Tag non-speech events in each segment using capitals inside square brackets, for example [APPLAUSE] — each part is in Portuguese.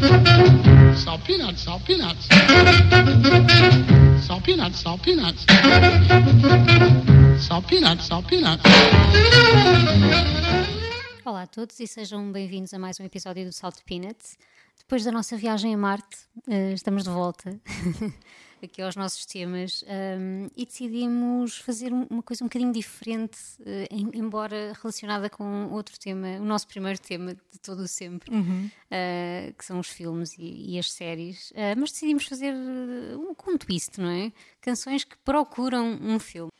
Salt peanuts, salt peanuts. Salt peanuts, salt peanuts. Salt peanuts, salt peanuts. Olá a todos e sejam bem-vindos a mais um episódio do Salt Peanuts. Depois da nossa viagem a Marte, uh, estamos de volta [LAUGHS] aqui aos nossos temas um, e decidimos fazer uma coisa um bocadinho diferente, uh, em, embora relacionada com outro tema, o nosso primeiro tema de todo o sempre, uhum. uh, que são os filmes e, e as séries. mas decidimos fazer um, um twist, não é? Canções que procuram um filme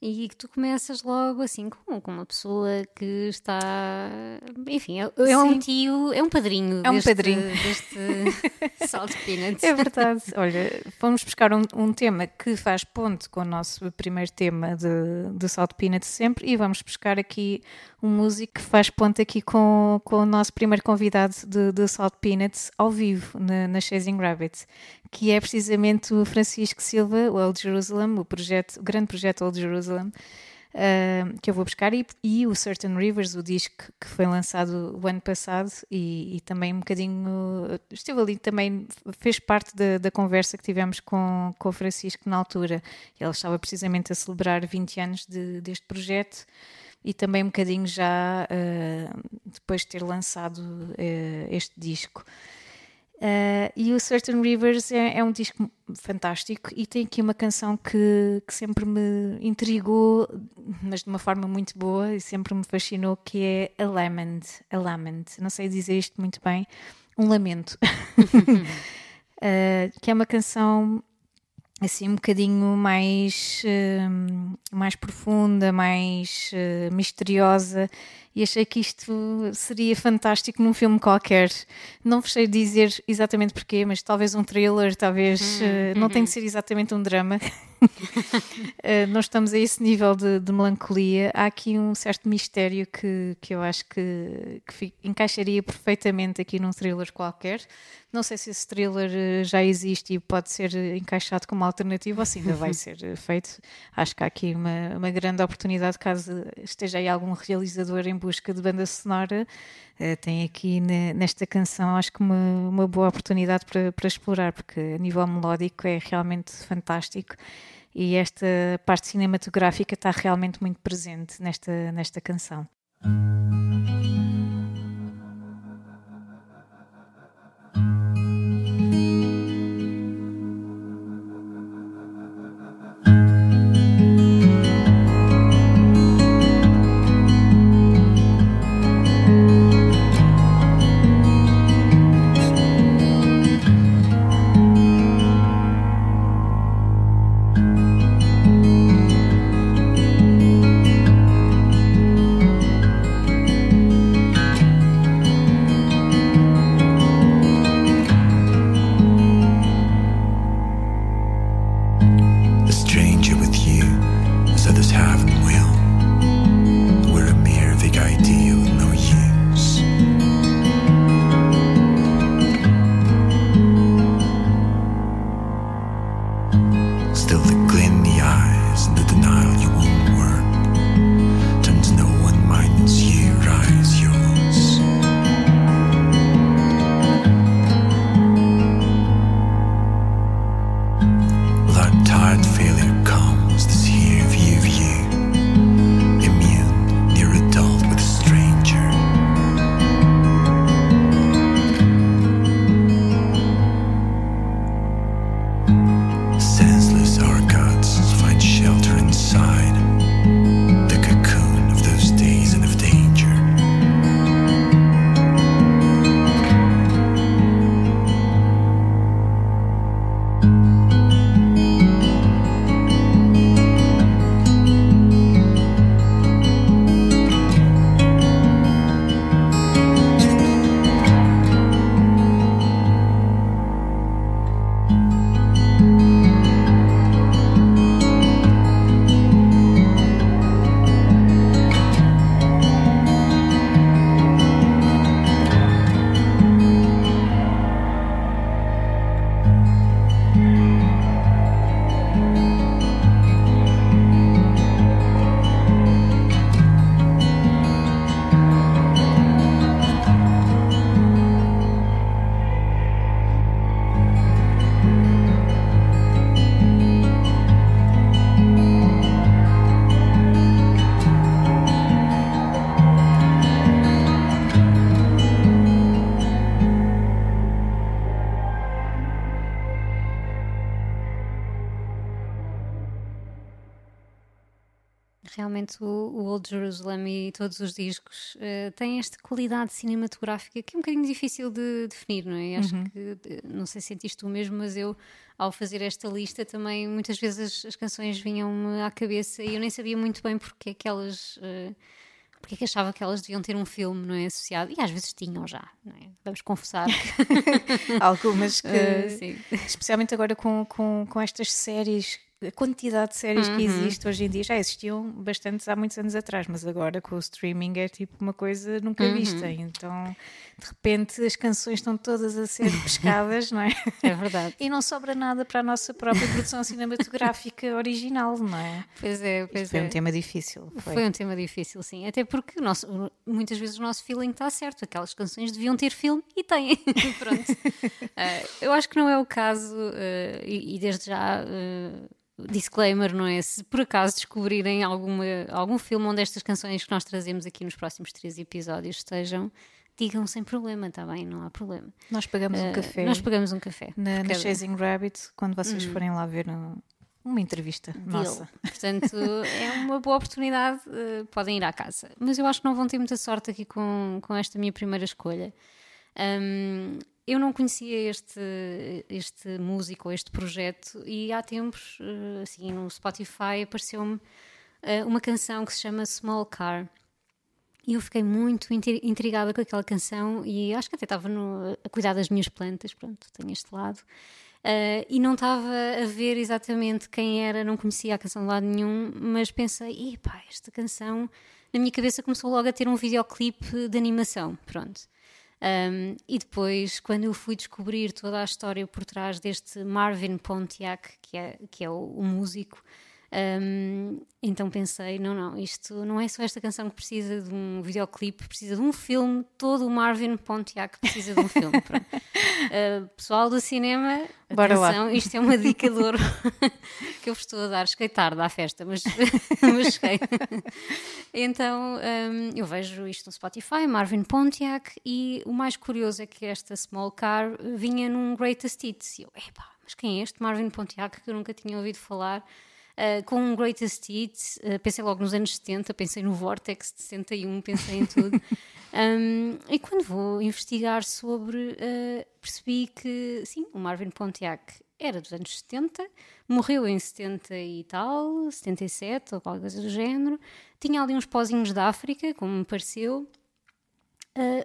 e que tu começas logo assim com, com uma pessoa que está. Enfim, é, é um tio, é um padrinho. É um deste, padrinho. Deste [LAUGHS] Salt Peanuts. É verdade. Olha, vamos buscar um, um, tema que faz ponto com o nosso primeiro tema de, de Salt Peanuts sempre e vamos buscar aqui um músico que faz ponto aqui com, com o nosso primeiro convidado de, de Salt Peanuts ao vivo na, na Chasing Rabbit, que é precisamente o Francisco Silva, o Old Jerusalem, o, projeto, o grande projeto Old Jerusalem, uh, que eu vou buscar, e, e, o Certain Rivers, o disco que foi lançado o ano passado, e, e, também um bocadinho. Esteve ali também, fez parte da, da conversa que tivemos com, com o Francisco na altura. Ele estava precisamente a celebrar 20 anos de, deste projeto e também um bocadinho já uh, depois de ter lançado uh, este disco. Uh, e o Certain Rivers é, é, um disco fantástico e tem aqui uma canção que, que, sempre me intrigou, mas de uma forma muito boa e sempre me fascinou, que é A Lament. A Lament. Não sei dizer isto muito bem. Um lamento. [LAUGHS] que é uma canção assim um bocadinho mais, uh, mais profunda, mais uh, misteriosa e achei que isto seria fantástico num filme qualquer. Não vos sei dizer exatamente porquê, mas talvez um thriller, talvez hum, uh, não tem de ser exatamente um drama. [LAUGHS] uh, [LAUGHS] nós estamos a esse nível de, de, melancolia. Há aqui um certo mistério que, que eu acho que, que encaixaria perfeitamente aqui num thriller qualquer. Não sei se esse thriller uh, já existe e pode ser encaixado como alternativa ou se ainda vai [LAUGHS] ser feito. Acho que há aqui uma, uma grande oportunidade caso esteja aí algum realizador em busca de banda sonora, uh, tem aqui nesta canção, acho que uma, uma boa oportunidade para, para explorar, porque a nível melódico é realmente fantástico e esta parte cinematográfica está realmente muito presente nesta, nesta canção. tired failure comes this year. O, Old Jerusalem e todos os discos uh, têm esta qualidade cinematográfica que é um bocadinho difícil de definir, não é? Acho que, não sei se sentiste tu mesmo, mas eu, ao fazer esta lista, também muitas vezes as, as canções vinham-me à cabeça e eu nem sabia muito bem porque é que elas. Uh, porque é que achava que elas deviam ter um filme, não é? Associado. E às vezes tinham já, não é? Vamos confessar. [LAUGHS] Algumas que. [LAUGHS] Uh, especialmente agora com, com, com estas séries a quantidade de séries uhum. que existe hoje em dia já existiam bastantes há muitos anos atrás, mas agora com o streaming é tipo uma coisa nunca uhum. vista. Então, de repente, as canções estão todas a ser [LAUGHS] pescadas, não é? É verdade. E não sobra nada para a nossa própria produção cinematográfica original, não é? Pois é, pois Isto foi é. um tema difícil. Foi. foi. um tema difícil, sim. Até porque nosso, muitas vezes o nosso feeling está certo. Aquelas canções deviam ter filme e têm. [LAUGHS] Pronto. Uh, [LAUGHS] eu acho que não é o caso, uh, e, e, desde já. Uh, disclaimer, não é? Se por acaso descobrirem alguma, algum filme onde estas canções que nós trazemos aqui nos próximos três episódios estejam, digam sem problema, está bem? Não há problema. Nós pagamos uh, um café. Nós pagamos um café. Na, na Chasing Rabbit, quando vocês hum. forem lá ver um, uma entrevista Deal. nossa. Portanto, [LAUGHS] é uma boa oportunidade, uh, podem ir à casa. Mas eu acho que não vão ter muita sorte aqui com, com esta minha primeira escolha. Um, eu não conhecia este, este músico, este projeto, e há tempos, eh, assim, no Spotify apareceu-me eh, uma canção que se chama Small Car. E eu fiquei muito intrigada com aquela canção e acho que até estava no, a cuidar das minhas plantas, pronto, tenho este lado. Uh, e não estava a ver exatamente quem era, não conhecia a canção de lado nenhum, mas pensei, pá, esta canção, na minha cabeça começou logo a ter um videoclipe de animação, pronto. Um, e depois, quando eu fui descobrir toda a história por trás deste Marvin Pontiac, que é, que é o, o músico, um, então pensei: não, não, isto não é só esta canção que precisa de um videoclipe, precisa de um filme. Todo o Marvin Pontiac precisa de um filme. Uh, [LAUGHS] pessoal do cinema, Bora atenção, lá. isto é uma dica de ouro [LAUGHS] que eu vos estou a dar. Cheguei tarde à festa, mas, [LAUGHS] mas cheguei. então um, eu vejo isto no Spotify, Marvin Pontiac, e o mais curioso é que esta Small Car vinha num Greatest Hits. E eu, epá, mas quem é este Marvin Pontiac que eu nunca tinha ouvido falar? Uh, com um Greatest Hits, uh, pensei logo nos anos 70, pensei no Vortex de 61, pensei em tudo. [LAUGHS] um, e quando vou investigar sobre, uh, percebi que, sim, o Marvin Pontiac era dos anos 70, morreu em 70 e tal, 77 ou qualquer coisa do género, tinha ali uns pozinhos da África, como me pareceu,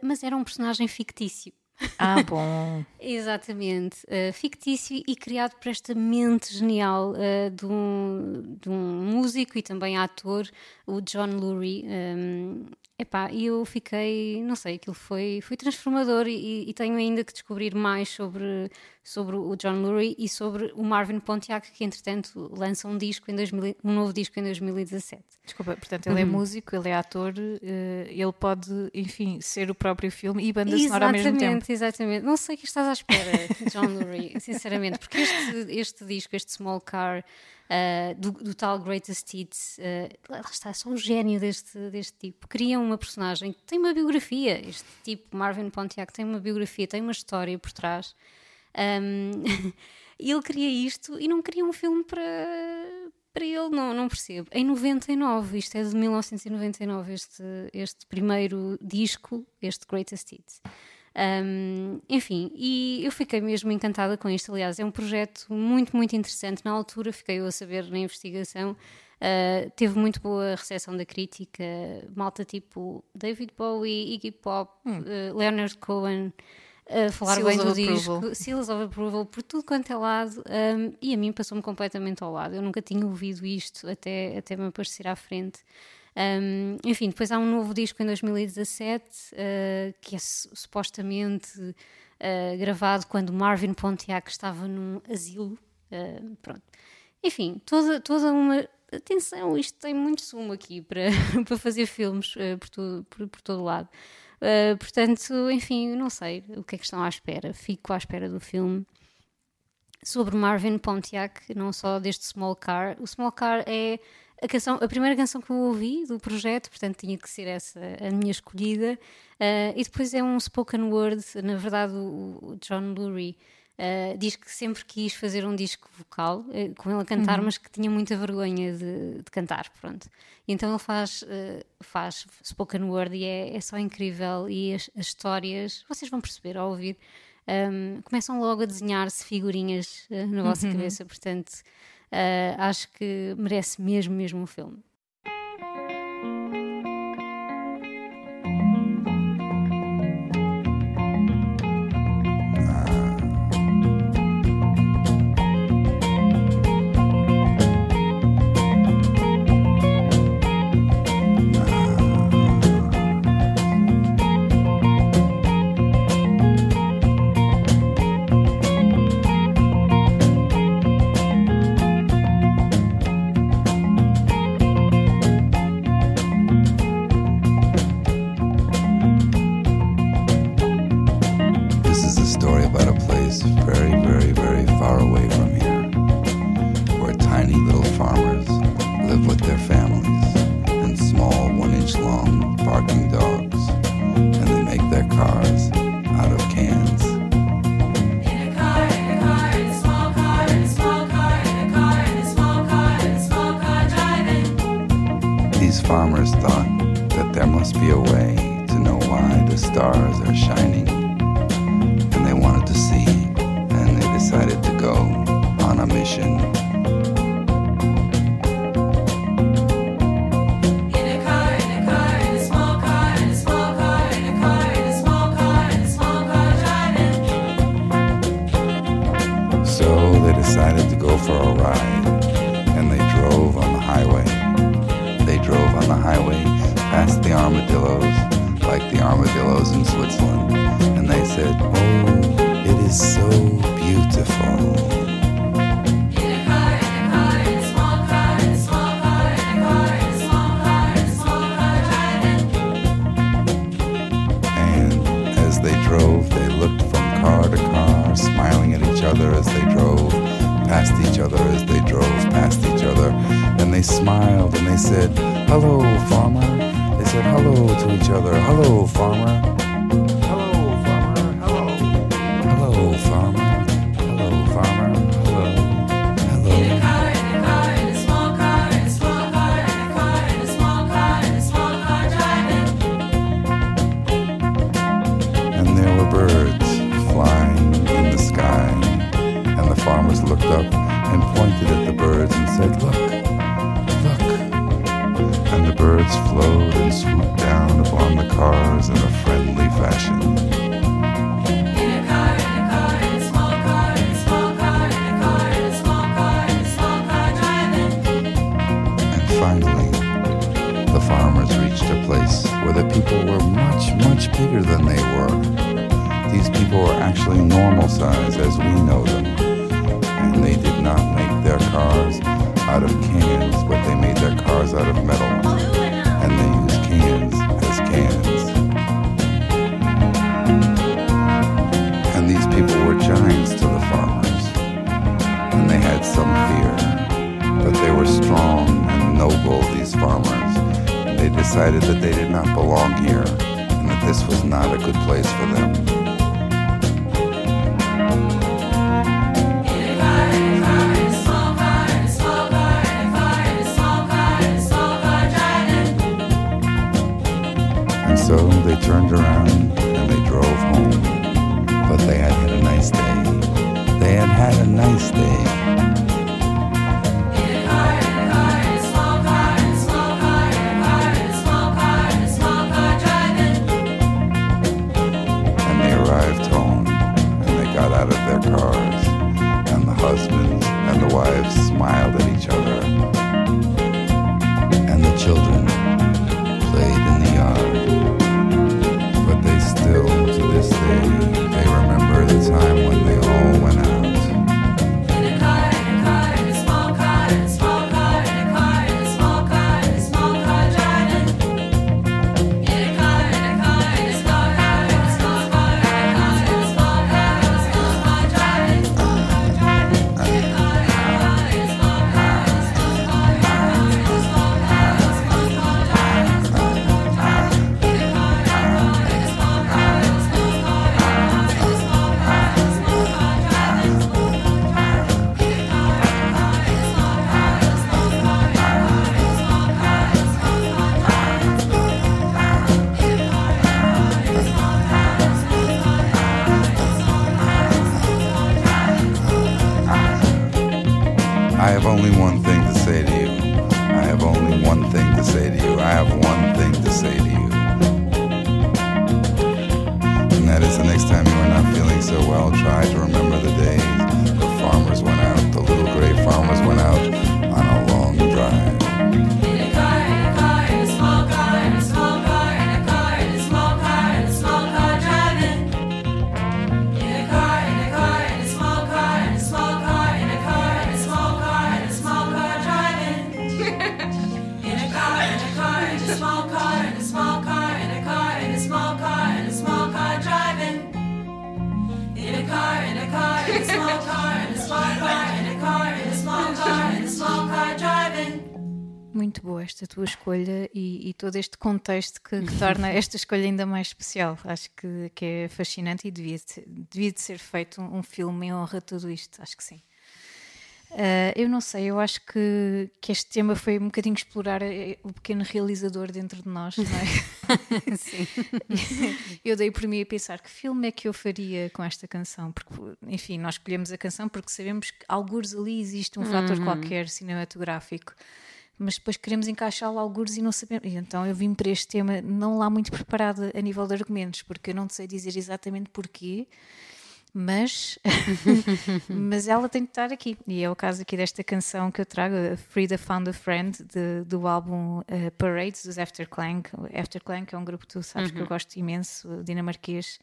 mas era um personagem fictício. Ah, bom. [LAUGHS] Exatamente. Uh, fictício e criado por esta mente genial uh, de, um, de, um, músico e também ator, o John Lurie. Um, epá, e eu fiquei, não sei, aquilo foi, foi transformador e, e, tenho ainda que descobrir mais sobre, sobre o John Lurie e sobre o Marvin Pontiac, que entretanto lança um disco em 2000, um novo disco em 2017. Desculpa, portanto ele é uhum. é músico, ele é ator, uh, ele pode, enfim, ser o próprio filme e banda sonora ao mesmo tempo. Exatamente, exatamente. Não sei o que estás à espera, John Lurie, [LAUGHS] sinceramente, porque este, este disco, este Small Car, uh, do, do, tal Greatest Hits, uh, lá está, só o gênio deste, deste tipo. Cria uma personagem que tem uma biografia, este tipo, Marvin Pontiac, tem uma biografia, tem uma história por trás. Um, [LAUGHS] ele queria isto e não queria um filme para, para ele, não, não percebo. Em 99, isto é de 1999, este, este primeiro disco, este Greatest Hits. Um, enfim, e eu fiquei mesmo encantada com isto. Aliás, é um projeto muito, muito interessante. Na altura, fiquei eu a saber na investigação. Uh, teve muito boa recepção da crítica. Malta tipo David Bowie, Iggy Pop, hum. uh, Leonard Cohen a falar Seals bem do disco, approval. Seals of Approval, por tudo quanto é lado, um, e a mim passou-me completamente ao lado. Eu nunca tinha ouvido isto até, até me aparecer à frente. Um, enfim, depois há um novo disco em 2017 uh, que é supostamente uh, gravado quando Marvin Pontiac estava num asilo. Uh, pronto. Enfim, toda, toda uma. Atenção, isto tem muito sumo aqui para, [LAUGHS] para fazer filmes por, todo, por, por todo lado. Portanto, enfim, não sei o que é que estão à espera. Fico à espera do filme sobre Marvin Pontiac, não só deste Small Car. O Small Car é a, canção, a primeira canção que eu ouvi do projeto, portanto tinha que ser essa a minha escolhida. Uh, e depois é um spoken word, na verdade, o, o John Lurie. Uh, diz que sempre quis fazer um disco vocal uh, com ele a cantar, uhum. mas que tinha muita vergonha de, de cantar, pronto. E então ele faz, faz spoken word e é, é só incrível e as, as, histórias, vocês vão perceber ao ouvir, um, começam logo a desenhar-se figurinhas na vossa uhum. cabeça, portanto acho que merece mesmo, mesmo um filme. out of cans. These farmers thought that there must be a way to know why the stars are shining, and they wanted to see, and they decided to go on a mission. other as they drove past each other as they drove past each other. Then they smiled and they said, Hello, farmer. They said hello to each other. Hello, farmer. the farmers reached a place where the people were much, much bigger than they were. These people were actually normal size as we know them. And they did not make their cars out of cans, but they made their cars out of metal. And they used cans as cans. And these people were giants to the farmers. And they had some fear, but they were strong and noble, these farmers they decided that they did not belong here and that this was not a good place for them. turned around. Muito boa esta tua escolha e, e todo este contexto que, que torna [LAUGHS] esta escolha ainda mais especial. Acho que, que é fascinante e devia, de- devia de ser feito um, um filme em honra a tudo isto. Acho que sim. Ah, eu não sei, eu acho que, que este tema foi um bocadinho explorar eh, o pequeno realizador dentro de nós, não é? [LAUGHS] Sim. [LAUGHS] eu dei por mim a pensar que filme é que eu faria com esta canção, porque, enfim, nós escolhemos a canção porque sabemos que algures ali existe um fator qualquer cinematográfico, mas depois queremos encaixá-lo algures e não sabemos. E então eu vim para este tema não lá muito preparada a nível de argumentos, porque eu não sei dizer exatamente porquê. Mas, [LAUGHS] mas ela tem de estar aqui. E é o caso aqui desta canção que eu trago, Frida Found a Friend, de- do álbum eh, Parades, dos Afterclang. Afterclang é um grupo que tu sabes que eu gosto imenso, dinamarquês.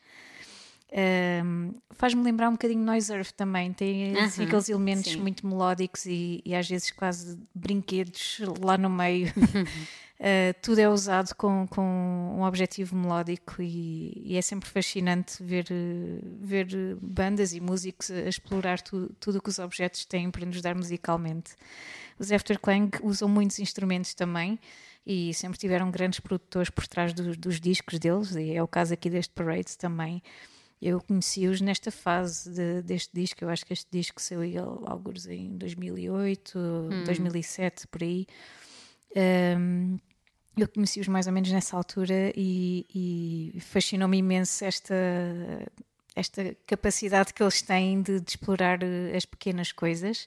Ahm, Faz-me lembrar um bocadinho Noise Earth também. Tem assim, Aham, aqueles elementos sim. muito melódicos e, e às vezes quase brinquedos lá no meio. [LAUGHS] Uh, tudo é usado com, com um objetivo melódico e, e é sempre fascinante ver, ver bandas e músicos a explorar tu- tudo o que os objetos têm para nos dar musicalmente. Os Afterclang usam muitos instrumentos também e sempre tiveram grandes produtores por trás dos, dos discos deles, e é o caso aqui deste Parades também. Eu conheci-os nesta fase de- deste disco, eu acho que este disco saiu alguns em 2008, 2007, por aí. Um, eu conheci-os mais ou menos nessa altura e, e fascinou-me imenso esta, esta capacidade que eles têm de, de explorar eh, as pequenas coisas.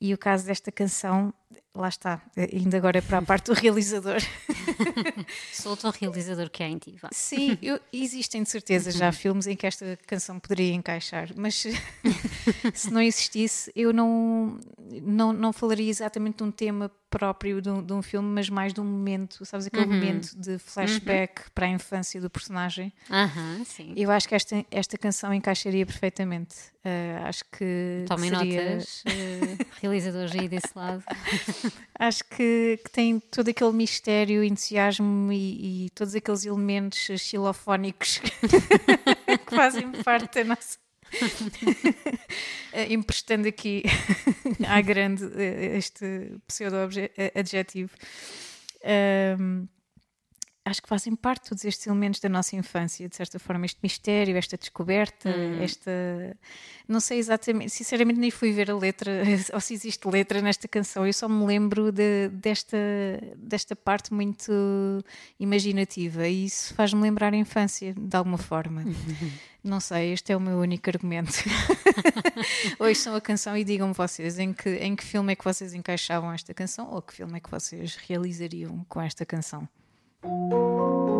E o caso desta canção, lá está, eh, ainda agora para a parte do realizador. [LAUGHS] Solta o realizador que há em ti. vá. Sim, eu- existem de certeza já filmes em que esta canção poderia encaixar, mas [LAUGHS] se não existisse, eu não, não, não falaria exatamente de um tema próprio de um, de um filme, mas mais de um momento, sabes, aquele momento de flashback para a infância do personagem. Aham, sim. Eu acho que esta, esta canção encaixaria perfeitamente. Ah, acho que Tomem seria, notas, eh, realizadores aí desse lado. [LAUGHS] Acho que, que tem todo aquele mistério, entusiasmo e, e todos aqueles elementos xilofónicos que [LAUGHS] fazem parte da nossa. Eh, [LAUGHS] Emprestando aqui à grande eh, este pseudo-adjetivo. Acho que fazem parte todos estes elementos da nossa infância, de certa forma, este mistério, esta descoberta, esta. Não sei exatamente, sinceramente, nem fui ver a letra, [LAUGHS] ou se existe letra nesta canção, eu só me lembro de- desta, desta parte muito imaginativa e isso faz-me lembrar a infância, de alguma forma. [LAUGHS] Não sei, este é o meu único argumento. [LAUGHS] Ouçam a canção e digam-me vocês em que, em que filme é que vocês encaixavam esta canção ou que filme é que vocês realizariam com esta canção. Don't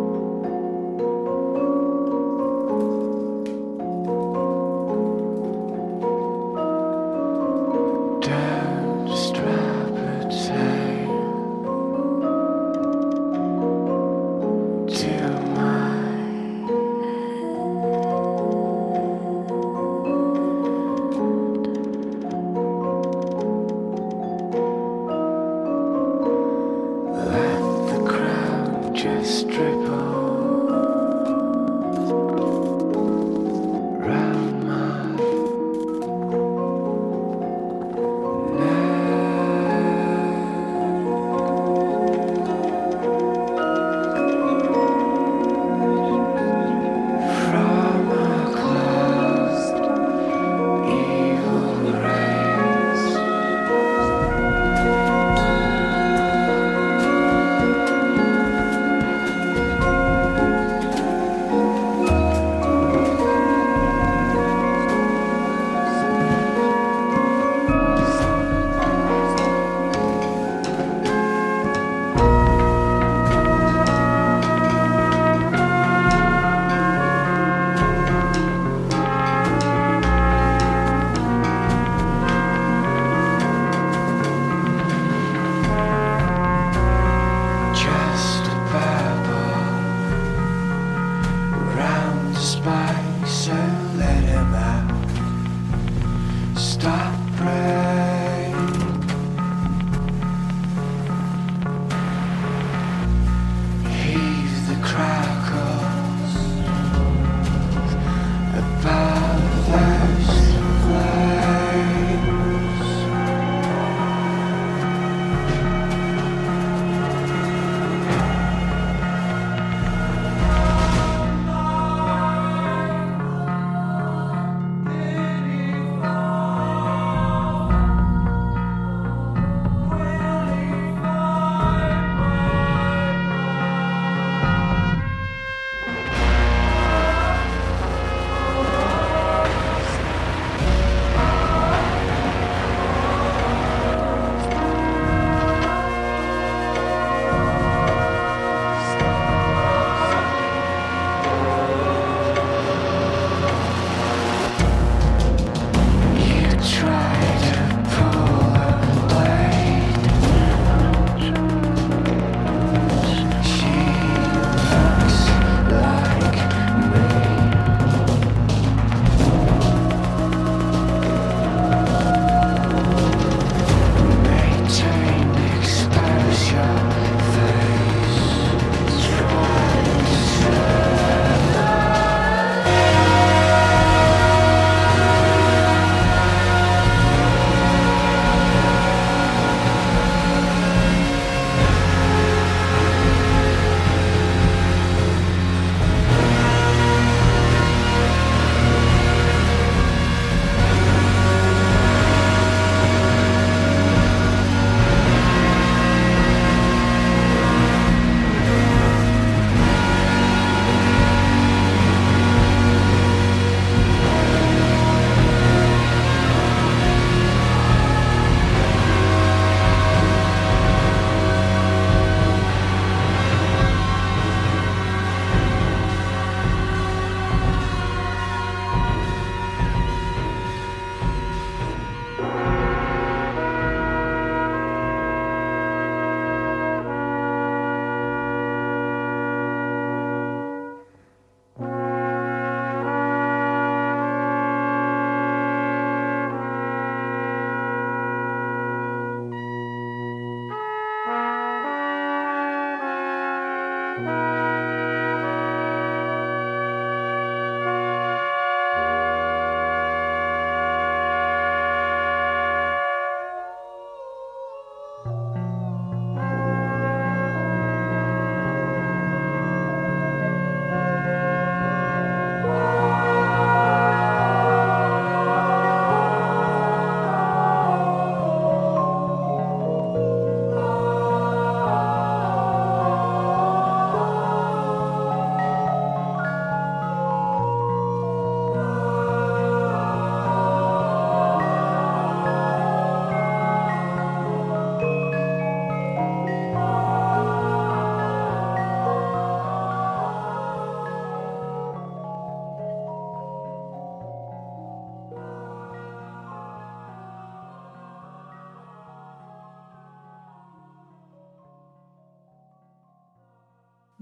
man.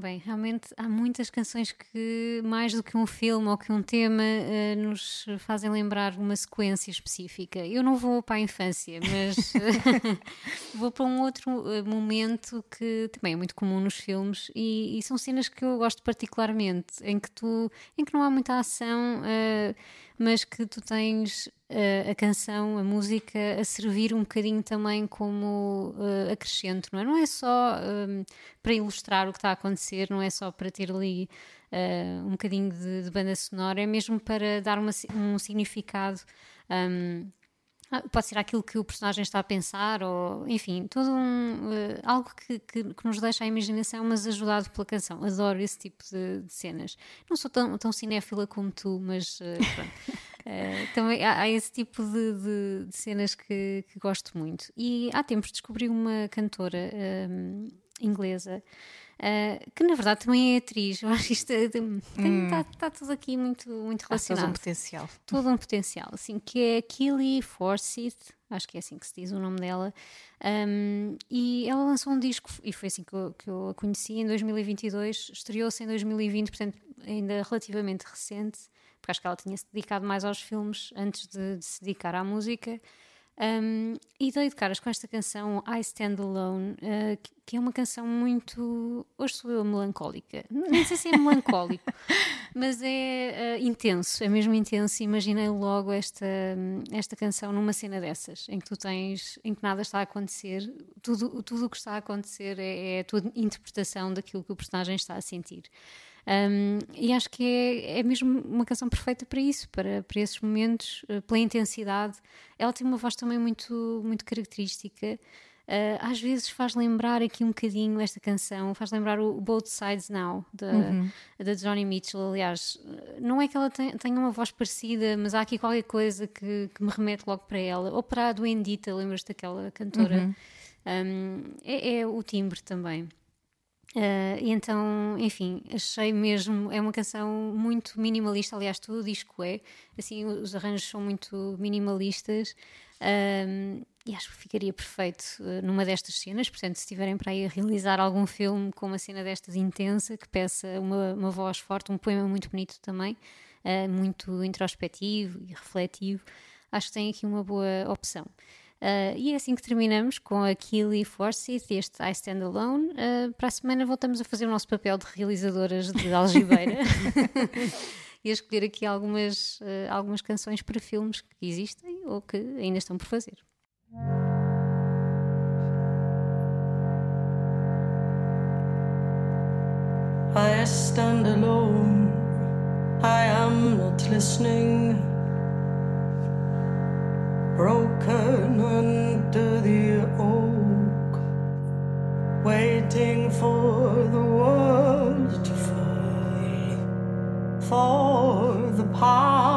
Bem, realmente há muitas canções que, mais do que um filme ou que um tema, eh, nos fazem lembrar uma sequência específica. Eu não vou para a infância, mas [LAUGHS] eh, vou para um outro eh, momento que também é muito comum nos filmes e, e são cenas que eu gosto particularmente, em que tu, em que não há muita ação, eh, mas que tu tens a canção, a música, a servir um bocadinho também como eh, acrescento, não é? Não é só eh, para ilustrar o que está a acontecer, não é só para ter ali eh, um bocadinho de, de banda sonora, é mesmo para dar uma um significado. hum, ah, Pode ser aquilo que o personagem está a pensar, ou enfim, todo um, eh, algo que, que, que nos deixa a imaginação, mas ajudado pela canção. Adoro esse tipo de, de cenas. Não sou tão, tão cinéfila como tu, mas eh, pronto. [LAUGHS] Eh, também há, há esse tipo de, de- de cenas que, que gosto muito. E há tempos descobri uma cantora hum, inglesa. eh, que na verdade também é atriz, eu acho isto está tá tudo aqui muito, muito Há todo relacionado um potencial. todo um potencial, assim, que é Kelly Forsyth, acho que é assim que se diz o nome dela, um, e ela lançou um disco, e foi assim que eu, que eu a conheci, em 2022, estreou-se em 2020, portanto ainda relativamente recente, porque acho que ela tinha se dedicado mais aos filmes antes de, de se dedicar à música, um, e dei de caras com esta canção I Stand Alone, uh, que- que é uma canção muito. Hoje sou eu melancólica. Nem sei se é melancólico, [LAUGHS] mas é uh, intenso, é mesmo intenso. Imaginei logo esta, esta canção numa cena dessas, em que tu tens. em que nada está a acontecer, tudo, tudo o que está a acontecer é, é a tua interpretação daquilo que o personagem está a sentir. Um, e acho que é, é mesmo uma canção perfeita para isso, para, para esses momentos, eh, pela intensidade. Ela tem uma voz também muito, muito característica. Uh, às vezes faz lembrar aqui um bocadinho esta canção, faz lembrar o Both Sides Now, da, da Johnny Mitchell. Aliás, não é que ela ten- tenha uma voz parecida, mas há aqui qualquer coisa que, que me remete logo para ela. Ou para a do Endita, lembras-te daquela cantora? Um, é, é o timbre também. Uh, então, enfim, achei mesmo. É uma canção muito minimalista. Aliás, todo o disco é. Assim, os arranjos são muito minimalistas. e acho que ficaria perfeito uh, numa destas cenas. Portanto, se estiverem para aí a realizar algum filme com uma cena destas intensa, que peça uma, uma voz forte, um poema muito bonito também, uh, muito introspectivo e refletivo, acho que tem aqui uma boa opção. Uh, e é assim que terminamos com a Keely Forsyth, este I Stand Alone. Uh, para a semana voltamos a fazer o nosso papel de realizadoras de algibeira [LAUGHS] [LAUGHS] e a escolher aqui algumas, uh, algumas canções para filmes que existem ou que ainda estão por fazer. I stand alone. I am not listening. Broken waiting for the world to fall, for the pine